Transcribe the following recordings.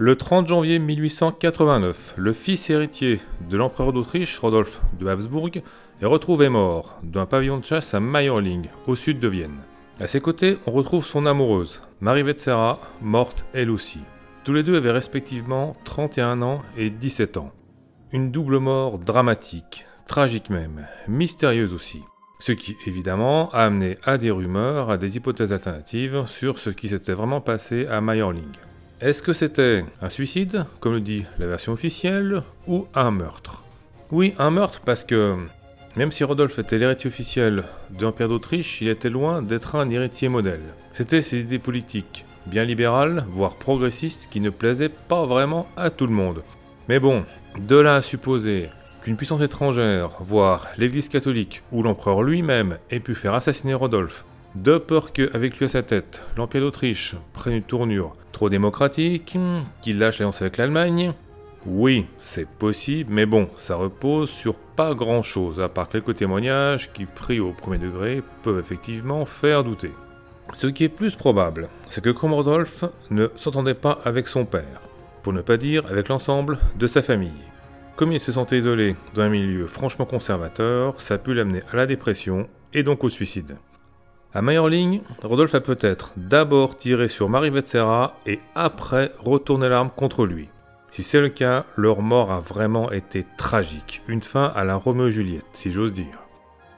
Le 30 janvier 1889, le fils héritier de l'empereur d'Autriche, Rodolphe de Habsbourg, est retrouvé mort d'un pavillon de chasse à Mayerling, au sud de Vienne. À ses côtés, on retrouve son amoureuse, Marie Vetsera, morte elle aussi. Tous les deux avaient respectivement 31 ans et 17 ans. Une double mort dramatique, tragique même, mystérieuse aussi. Ce qui, évidemment, a amené à des rumeurs, à des hypothèses alternatives sur ce qui s'était vraiment passé à Mayerling. Est-ce que c'était un suicide, comme le dit la version officielle, ou un meurtre? Oui, un meurtre parce que même si Rodolphe était l'héritier officiel de l'Empire d'Autriche, il était loin d'être un héritier modèle. C'était ses idées politiques, bien libérales, voire progressistes, qui ne plaisaient pas vraiment à tout le monde. Mais bon, de là à supposer qu'une puissance étrangère, voire l'Église catholique ou l'empereur lui-même, ait pu faire assassiner Rodolphe, de peur qu'avec lui à sa tête, l'Empire d'Autriche prenne une tournure trop démocratique, qu'il lâche l'alliance avec l'Allemagne Oui, c'est possible, mais bon, ça repose sur pas grand chose, à part quelques témoignages qui, pris au premier degré, peuvent effectivement faire douter. Ce qui est plus probable, c'est que Rodolphe ne s'entendait pas avec son père, pour ne pas dire avec l'ensemble de sa famille. Comme il se sentait isolé dans un milieu franchement conservateur, ça a pu l'amener à la dépression et donc au suicide. À Mayerling, Rodolphe a peut-être d'abord tiré sur Marie Vetsera et après retourné l'arme contre lui. Si c'est le cas, leur mort a vraiment été tragique, une fin à la Roméo et Juliette, si j'ose dire.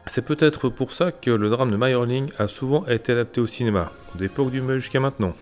C'est peut-être pour ça que le drame de Mayerling a souvent été adapté au cinéma, d'époque du meurtre jusqu'à maintenant.